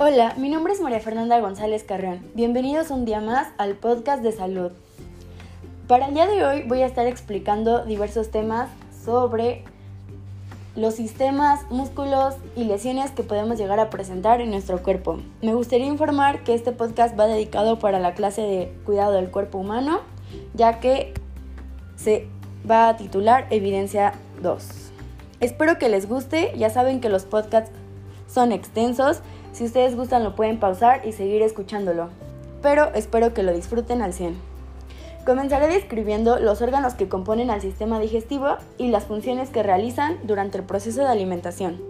Hola, mi nombre es María Fernanda González Carrión. Bienvenidos un día más al podcast de salud. Para el día de hoy voy a estar explicando diversos temas sobre los sistemas, músculos y lesiones que podemos llegar a presentar en nuestro cuerpo. Me gustaría informar que este podcast va dedicado para la clase de cuidado del cuerpo humano, ya que se va a titular Evidencia 2. Espero que les guste, ya saben que los podcasts son extensos, si ustedes gustan lo pueden pausar y seguir escuchándolo, pero espero que lo disfruten al 100. Comenzaré describiendo los órganos que componen al sistema digestivo y las funciones que realizan durante el proceso de alimentación.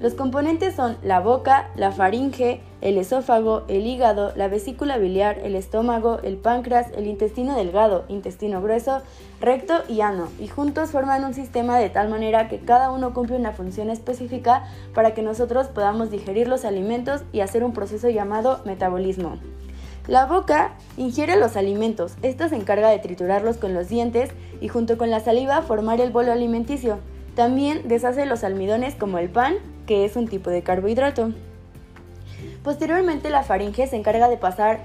Los componentes son la boca, la faringe, el esófago, el hígado, la vesícula biliar, el estómago, el páncreas, el intestino delgado, intestino grueso, recto y ano, y juntos forman un sistema de tal manera que cada uno cumple una función específica para que nosotros podamos digerir los alimentos y hacer un proceso llamado metabolismo. La boca ingiere los alimentos, esta se encarga de triturarlos con los dientes y junto con la saliva formar el bolo alimenticio. También deshace los almidones como el pan, que es un tipo de carbohidrato. Posteriormente la faringe se encarga de pasar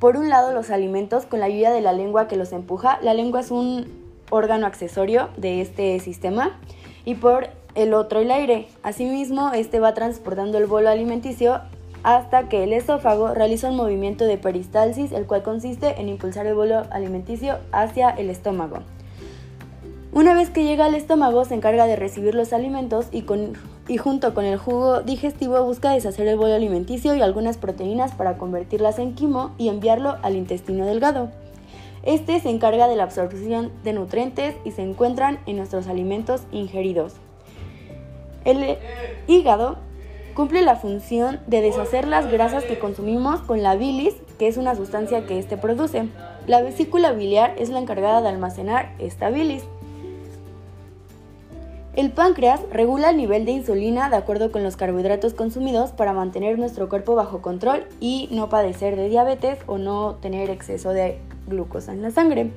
por un lado los alimentos con la ayuda de la lengua que los empuja. La lengua es un órgano accesorio de este sistema y por el otro el aire. Asimismo, este va transportando el bolo alimenticio hasta que el esófago realiza un movimiento de peristalsis, el cual consiste en impulsar el bolo alimenticio hacia el estómago. Una vez que llega al estómago se encarga de recibir los alimentos y, junto con el jugo digestivo busca deshacer el bolo alimenticio y algunas proteínas para convertirlas en quimo y enviarlo al intestino delgado. Este se encarga de la absorción de nutrientes y se encuentran en nuestros alimentos ingeridos. El hígado cumple la función de deshacer las grasas que consumimos con la bilis, que es una sustancia que éste produce. La vesícula biliar es la encargada de almacenar esta bilis. El páncreas regula el nivel de insulina de acuerdo con los carbohidratos consumidos para mantener nuestro cuerpo bajo control y no padecer de diabetes o no tener exceso de glucosa en la sangre.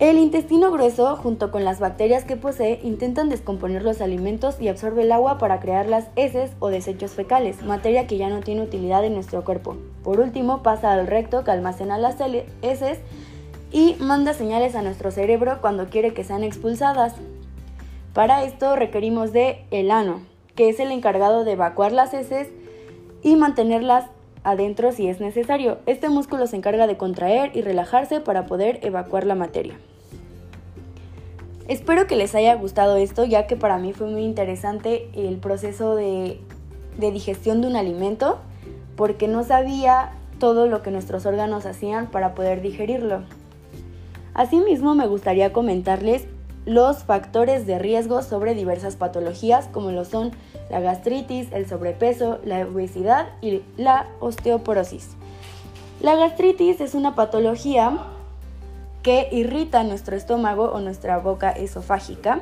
El intestino grueso, junto con las bacterias que posee, intentan descomponer los alimentos y absorbe el agua para crear las heces o desechos fecales, materia que ya no tiene utilidad en nuestro cuerpo. Por último, pasa al recto que almacena las heces y manda señales a nuestro cerebro cuando quiere que sean expulsadas. Para esto requerimos de el ano, que es el encargado de evacuar las heces y mantenerlas adentro si es necesario. Este músculo se encarga de contraer y relajarse para poder evacuar la materia. Espero que les haya gustado esto, ya que para mí fue muy interesante el proceso de, de digestión de un alimento, porque no sabía todo lo que nuestros órganos hacían para poder digerirlo. Asimismo, me gustaría comentarles los factores de riesgo sobre diversas patologías como lo son la gastritis, el sobrepeso, la obesidad y la osteoporosis. La gastritis es una patología que irrita nuestro estómago o nuestra boca esofágica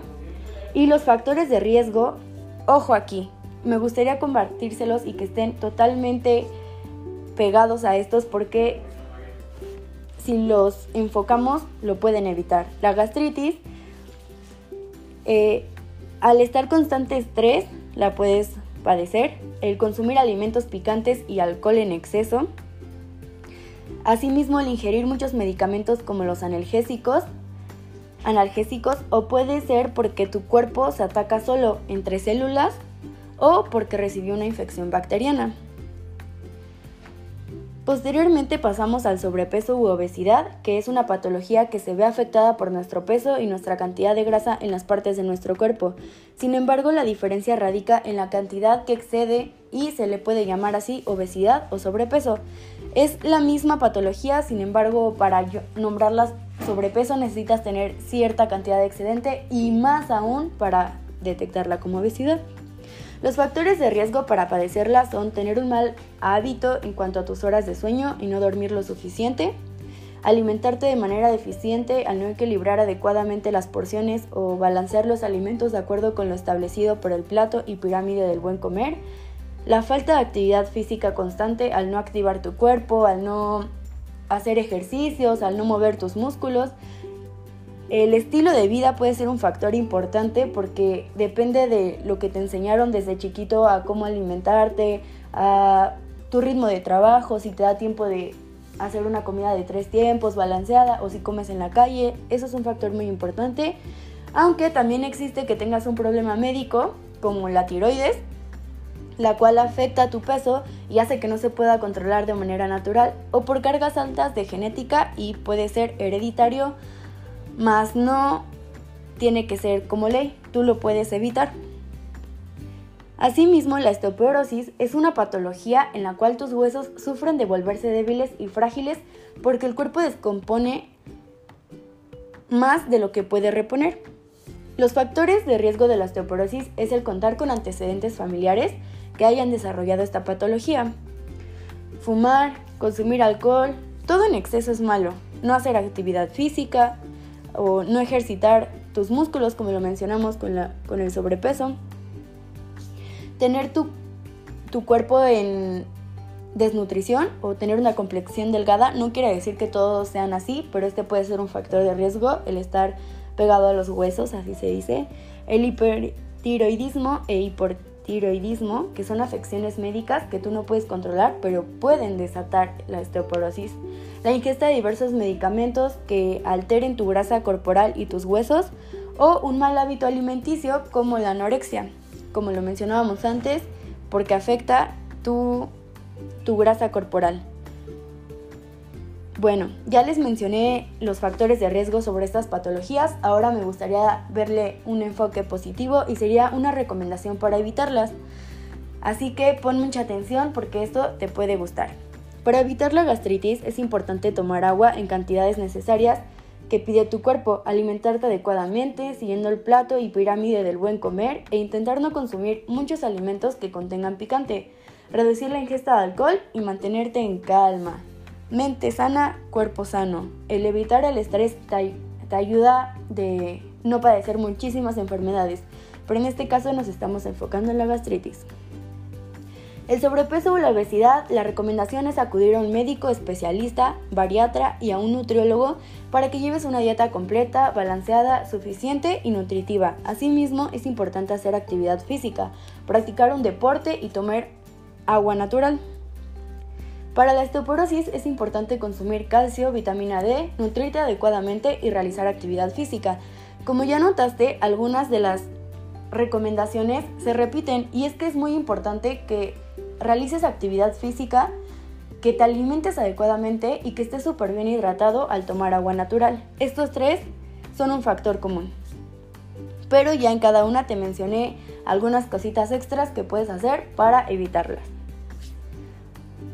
y los factores de riesgo, ojo aquí, me gustaría compartírselos y que estén totalmente pegados a estos porque si los enfocamos lo pueden evitar. La gastritis eh, al estar constante estrés, la puedes padecer. El consumir alimentos picantes y alcohol en exceso. Asimismo, el ingerir muchos medicamentos como los analgésicos, analgésicos o puede ser porque tu cuerpo se ataca solo entre células o porque recibió una infección bacteriana. Posteriormente pasamos al sobrepeso u obesidad, que es una patología que se ve afectada por nuestro peso y nuestra cantidad de grasa en las partes de nuestro cuerpo. Sin embargo, la diferencia radica en la cantidad que excede y se le puede llamar así obesidad o sobrepeso. Es la misma patología, sin embargo, para nombrarlas sobrepeso necesitas tener cierta cantidad de excedente y más aún para detectarla como obesidad. Los factores de riesgo para padecerla son tener un mal hábito en cuanto a tus horas de sueño y no dormir lo suficiente, alimentarte de manera deficiente al no equilibrar adecuadamente las porciones o balancear los alimentos de acuerdo con lo establecido por el plato y pirámide del buen comer, la falta de actividad física constante al no activar tu cuerpo, al no hacer ejercicios, al no mover tus músculos, El estilo de vida puede ser un factor importante porque depende de lo que te enseñaron desde chiquito a cómo alimentarte, a tu ritmo de trabajo, si te da tiempo de hacer una comida de tres tiempos balanceada o si comes en la calle. Eso es un factor muy importante. Aunque también existe que tengas un problema médico como la tiroides, la cual afecta tu peso y hace que no se pueda controlar de manera natural o por cargas altas de genética y puede ser hereditario mas no tiene que ser como ley, tú lo puedes evitar. Asimismo, la osteoporosis es una patología en la cual tus huesos sufren de volverse débiles y frágiles porque el cuerpo descompone más de lo que puede reponer. Los factores de riesgo de la osteoporosis es el contar con antecedentes familiares que hayan desarrollado esta patología. Fumar, consumir alcohol, todo en exceso es malo. No hacer actividad física, o no ejercitar tus músculos, como lo mencionamos con, la, con el sobrepeso. Tener tu, tu cuerpo en desnutrición o tener una complexión delgada no quiere decir que todos sean así, pero este puede ser un factor de riesgo, el estar pegado a los huesos, así se dice. El hipertiroidismo e hipertiroidismo tiroidismo, que son afecciones médicas que tú no puedes controlar, pero pueden desatar la osteoporosis. La ingesta de diversos medicamentos que alteren tu grasa corporal y tus huesos, o un mal hábito alimenticio como la anorexia, como lo mencionábamos antes, porque afecta tu, tu grasa corporal. Bueno, ya les mencioné los factores de riesgo sobre estas patologías, ahora me gustaría verle un enfoque positivo y sería una recomendación para evitarlas. Así que pon mucha atención porque esto te puede gustar. Para evitar la gastritis es importante tomar agua en cantidades necesarias que pide tu cuerpo, alimentarte adecuadamente, siguiendo el plato y pirámide del buen comer e intentar no consumir muchos alimentos que contengan picante, reducir la ingesta de alcohol y mantenerte en calma. Mente sana, cuerpo sano. El evitar el estrés te, ayuda de no padecer muchísimas enfermedades, pero en este caso nos estamos enfocando en la gastritis. El sobrepeso o la obesidad, la recomendación es acudir a un médico especialista, bariatra y a un nutriólogo para que lleves una dieta completa, balanceada, suficiente y nutritiva. Asimismo, es importante hacer actividad física, practicar un deporte y tomar agua natural. Para la osteoporosis es importante consumir calcio, vitamina D, nutrirte adecuadamente y realizar actividad física. Como ya notaste, algunas de las recomendaciones se repiten y es que es muy importante que realices actividad física, que te alimentes adecuadamente y que estés súper bien hidratado al tomar agua natural. Estos tres son un factor común. Pero ya en cada una te mencioné algunas cositas extras que puedes hacer para evitarlas.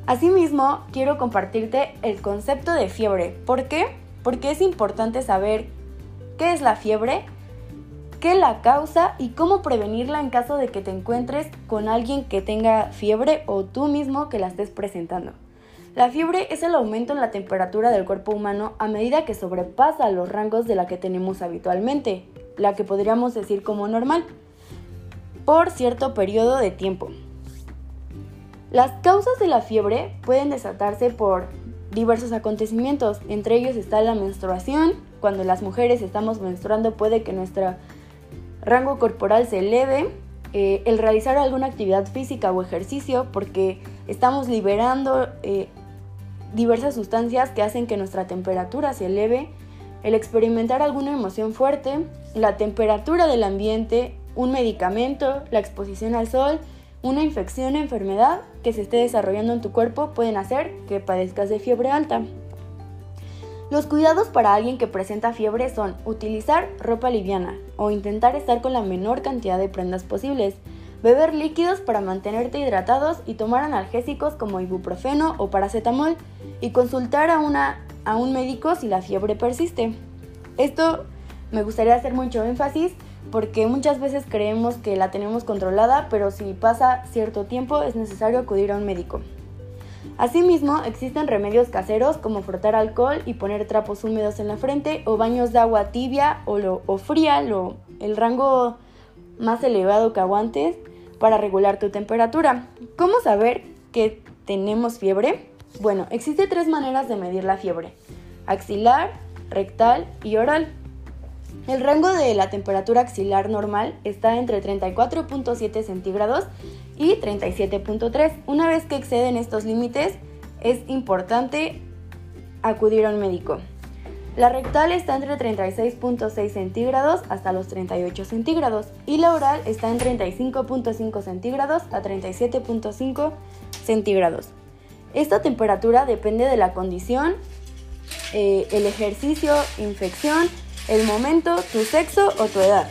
Asimismo, quiero compartirte el concepto de fiebre. ¿Por qué? Porque es importante saber qué es la fiebre, qué la causa y cómo prevenirla en caso de que te encuentres con alguien que tenga fiebre o tú mismo que la estés presentando. La fiebre es el aumento en la temperatura del cuerpo humano a medida que sobrepasa los rangos de la que tenemos habitualmente, la que podríamos decir como normal, por cierto periodo de tiempo. Las causas de la fiebre pueden desatarse por diversos acontecimientos, entre ellos está la menstruación, cuando las mujeres estamos menstruando puede que nuestro rango corporal se eleve, eh, el realizar alguna actividad física o ejercicio porque estamos liberando eh, diversas sustancias que hacen que nuestra temperatura se eleve, el experimentar alguna emoción fuerte, la temperatura del ambiente, un medicamento, la exposición al sol, una infección o enfermedad que se esté desarrollando en tu cuerpo pueden hacer que padezcas de fiebre alta. Los cuidados para alguien que presenta fiebre son utilizar ropa liviana o intentar estar con la menor cantidad de prendas posibles, beber líquidos para mantenerte hidratados y tomar analgésicos como ibuprofeno o paracetamol y consultar a, una, a un médico si la fiebre persiste. Esto me gustaría hacer mucho énfasis porque muchas veces creemos que la tenemos controlada, pero si pasa cierto tiempo es necesario acudir a un médico. Asimismo, existen remedios caseros como frotar alcohol y poner trapos húmedos en la frente o baños de agua tibia o, fría, el rango más elevado que aguantes para regular tu temperatura. ¿Cómo saber que tenemos fiebre? Bueno, existen tres maneras de medir la fiebre, axilar, rectal y oral. El rango de la temperatura axilar normal está entre 34.7 centígrados y 37.3. Una vez que exceden estos límites, es importante acudir a un médico. La rectal está entre 36.6 centígrados hasta los 38 centígrados y la oral está en 35.5 centígrados a 37.5 centígrados. Esta temperatura depende de la condición, eh, el ejercicio, infección, el momento, tu sexo o tu edad.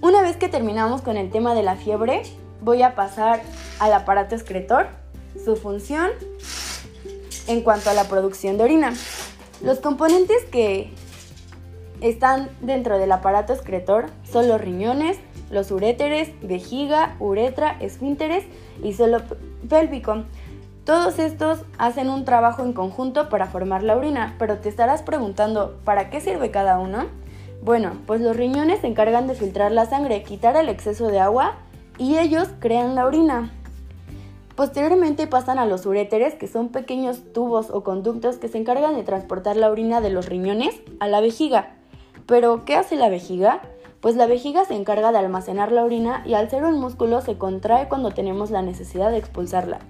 Una vez que terminamos con el tema de la fiebre, voy a pasar al aparato excretor, su función en cuanto a la producción de orina. Los componentes que están dentro del aparato excretor son los riñones, los uréteres, vejiga, uretra, esfínteres y suelo pélvico. Todos estos hacen un trabajo en conjunto para formar la orina, pero te estarás preguntando, ¿para qué sirve cada uno? Bueno, pues los riñones se encargan de filtrar la sangre, quitar el exceso de agua y ellos crean la orina. Posteriormente pasan a los uréteres, que son pequeños tubos o conductos que se encargan de transportar la orina de los riñones a la vejiga. Pero, ¿qué hace la vejiga? Pues la vejiga se encarga de almacenar la orina y al ser un músculo se contrae cuando tenemos la necesidad de expulsarla.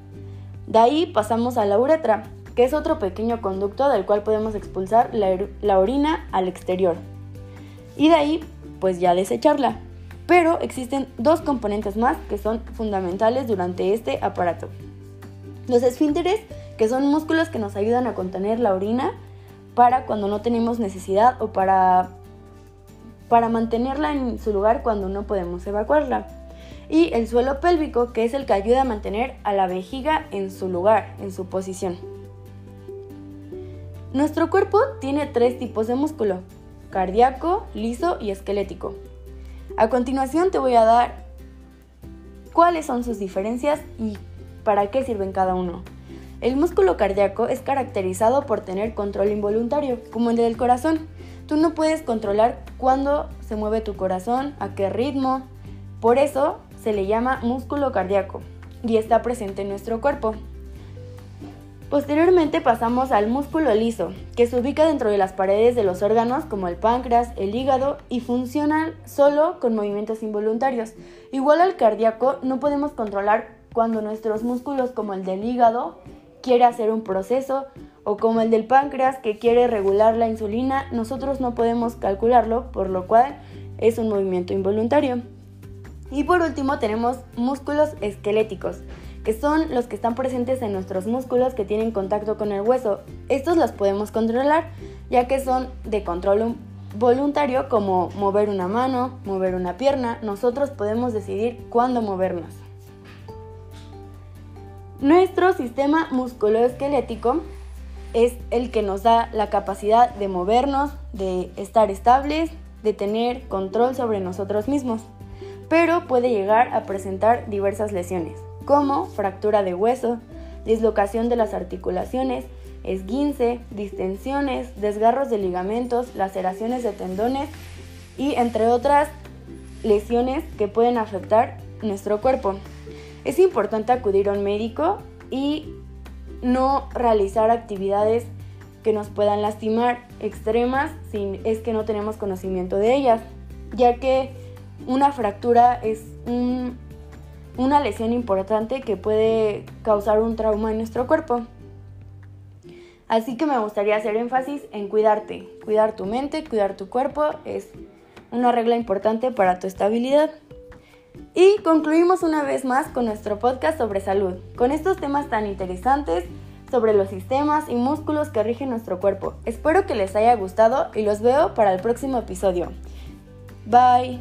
De ahí pasamos a la uretra, que es otro pequeño conducto del cual podemos expulsar la, orina al exterior. Y de ahí, pues ya desecharla pero existen dos componentes más que son fundamentales durante este aparato. Los esfínteres, que son músculos que nos ayudan a contener la orina para cuando no tenemos necesidad o para, para mantenerla en su lugar cuando no podemos evacuarla. Y el suelo pélvico, que es el que ayuda a mantener a la vejiga en su lugar, en su posición. Nuestro cuerpo tiene tres tipos de músculo, cardíaco, liso y esquelético. A continuación te voy a dar cuáles son sus diferencias y para qué sirven cada uno. El músculo cardíaco es caracterizado por tener control involuntario, como el del corazón. Tú no puedes controlar cuándo se mueve tu corazón, a qué ritmo. Por eso se le llama músculo cardíaco y está presente en nuestro cuerpo. Posteriormente pasamos al músculo liso, que se ubica dentro de las paredes de los órganos como el páncreas, el hígado y funcionan solo con movimientos involuntarios. Igual al cardíaco, no podemos controlar cuando nuestros músculos como el del hígado quiere hacer un proceso o como el del páncreas que quiere regular la insulina, nosotros no podemos calcularlo, por lo cual es un movimiento involuntario. Y por último tenemos músculos esqueléticos que son los que están presentes en nuestros músculos que tienen contacto con el hueso. Estos los podemos controlar, ya que son de control voluntario como mover una mano, mover una pierna, nosotros podemos decidir cuándo movernos. Nuestro sistema musculoesquelético es el que nos da la capacidad de movernos, de estar estables, de tener control sobre nosotros mismos, pero puede llegar a presentar diversas lesiones como fractura de hueso, dislocación de las articulaciones, esguince, distensiones, desgarros de ligamentos, laceraciones de tendones y entre otras lesiones que pueden afectar nuestro cuerpo. Es importante acudir a un médico y no realizar actividades que nos puedan lastimar extremas si es que no tenemos conocimiento de ellas, ya que una fractura es un una lesión importante que puede causar un trauma en nuestro cuerpo. Así que me gustaría hacer énfasis en cuidarte, cuidar tu mente, cuidar tu cuerpo, es una regla importante para tu estabilidad. Y concluimos una vez más con nuestro podcast sobre salud, con estos temas tan interesantes sobre los sistemas y músculos que rigen nuestro cuerpo. Espero que les haya gustado y los veo para el próximo episodio. Bye,